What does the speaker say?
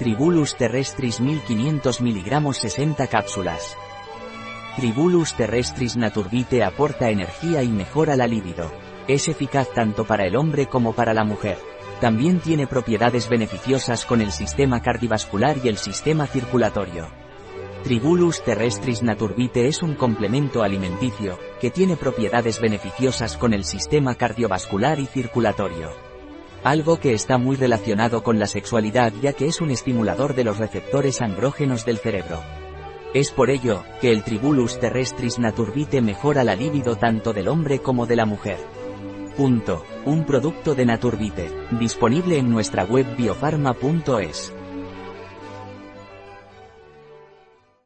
Tribulus terrestris 1500 mg 60 cápsulas. Tribulus terrestris naturbite aporta energía y mejora la libido. Es eficaz tanto para el hombre como para la mujer. También tiene propiedades beneficiosas con el sistema cardiovascular y el sistema circulatorio. Tribulus terrestris naturbite es un complemento alimenticio, que tiene propiedades beneficiosas con el sistema cardiovascular y circulatorio. Algo que está muy relacionado con la sexualidad ya que es un estimulador de los receptores andrógenos del cerebro. Es por ello, que el Tribulus terrestris naturbite mejora la libido tanto del hombre como de la mujer. Punto. Un producto de Naturbite, disponible en nuestra web biofarma.es.